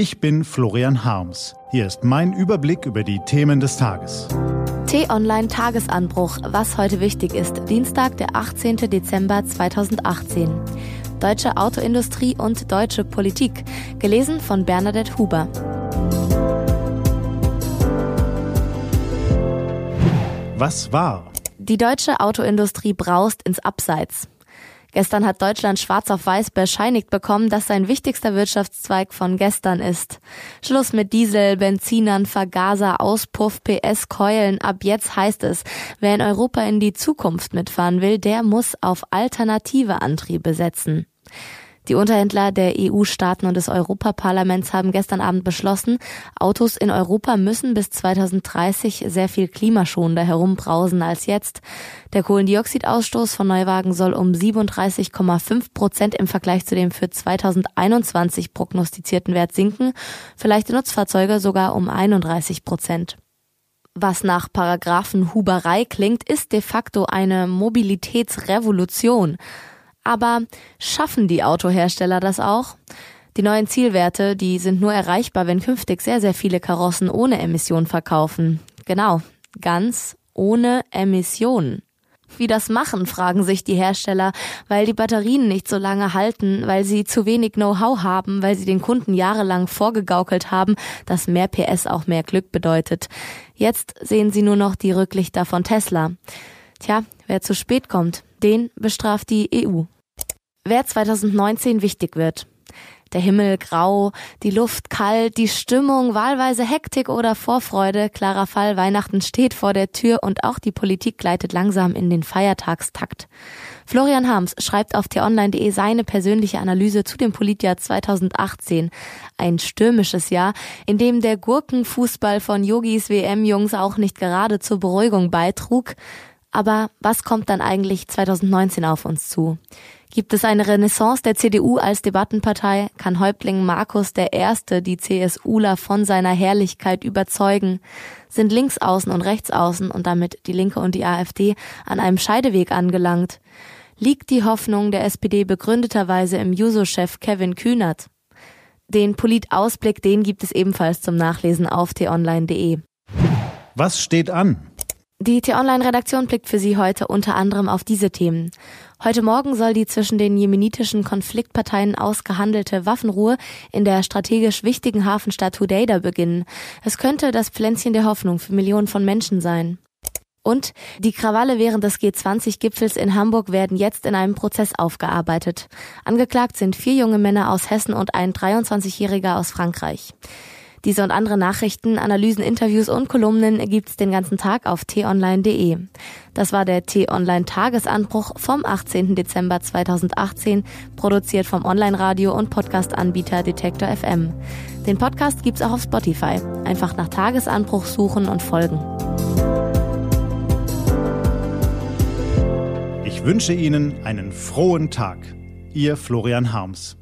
Ich bin Florian Harms. Hier ist mein Überblick über die Themen des Tages. T-Online Tagesanbruch, was heute wichtig ist. Dienstag, der 18. Dezember 2018. Deutsche Autoindustrie und deutsche Politik. Gelesen von Bernadette Huber. Was war? Die deutsche Autoindustrie braust ins Abseits. Gestern hat Deutschland schwarz auf weiß bescheinigt bekommen, dass sein wichtigster Wirtschaftszweig von gestern ist. Schluss mit Diesel, Benzinern, Vergaser, Auspuff, PS, Keulen. Ab jetzt heißt es, wer in Europa in die Zukunft mitfahren will, der muss auf alternative Antriebe setzen. Die Unterhändler der EU-Staaten und des Europaparlaments haben gestern Abend beschlossen, Autos in Europa müssen bis 2030 sehr viel klimaschonender herumbrausen als jetzt. Der Kohlendioxidausstoß von Neuwagen soll um 37,5 Prozent im Vergleich zu dem für 2021 prognostizierten Wert sinken, vielleicht Nutzfahrzeuge sogar um 31 Prozent. Was nach Paragraphenhuberei klingt, ist de facto eine Mobilitätsrevolution. Aber schaffen die Autohersteller das auch? Die neuen Zielwerte, die sind nur erreichbar, wenn künftig sehr, sehr viele Karossen ohne Emission verkaufen. Genau, ganz ohne Emissionen. Wie das machen, fragen sich die Hersteller, weil die Batterien nicht so lange halten, weil sie zu wenig Know-how haben, weil sie den Kunden jahrelang vorgegaukelt haben, dass mehr PS auch mehr Glück bedeutet. Jetzt sehen sie nur noch die Rücklichter von Tesla. Tja, wer zu spät kommt, den bestraft die EU. Wer 2019 wichtig wird. Der Himmel grau, die Luft kalt, die Stimmung wahlweise Hektik oder Vorfreude. Klarer Fall, Weihnachten steht vor der Tür und auch die Politik gleitet langsam in den Feiertagstakt. Florian Harms schreibt auf t-online.de seine persönliche Analyse zu dem Politjahr 2018. Ein stürmisches Jahr, in dem der Gurkenfußball von Yogis WM-Jungs auch nicht gerade zur Beruhigung beitrug. Aber was kommt dann eigentlich 2019 auf uns zu? Gibt es eine Renaissance der CDU als Debattenpartei? Kann Häuptling Markus Erste die CSUler von seiner Herrlichkeit überzeugen? Sind Linksaußen und Rechtsaußen und damit die Linke und die AfD an einem Scheideweg angelangt? Liegt die Hoffnung der SPD begründeterweise im Juso-Chef Kevin Kühnert? Den Politausblick, den gibt es ebenfalls zum Nachlesen auf t-online.de. Was steht an? Die T-Online-Redaktion blickt für Sie heute unter anderem auf diese Themen. Heute Morgen soll die zwischen den jemenitischen Konfliktparteien ausgehandelte Waffenruhe in der strategisch wichtigen Hafenstadt Hudeida beginnen. Es könnte das Pflänzchen der Hoffnung für Millionen von Menschen sein. Und die Krawalle während des G20-Gipfels in Hamburg werden jetzt in einem Prozess aufgearbeitet. Angeklagt sind vier junge Männer aus Hessen und ein 23-Jähriger aus Frankreich. Diese und andere Nachrichten, Analysen, Interviews und Kolumnen gibt's den ganzen Tag auf t-online.de. Das war der T-Online Tagesanbruch vom 18. Dezember 2018, produziert vom Online-Radio und Podcast-Anbieter Detektor FM. Den Podcast gibt's auch auf Spotify. Einfach nach Tagesanbruch suchen und folgen. Ich wünsche Ihnen einen frohen Tag. Ihr Florian Harms.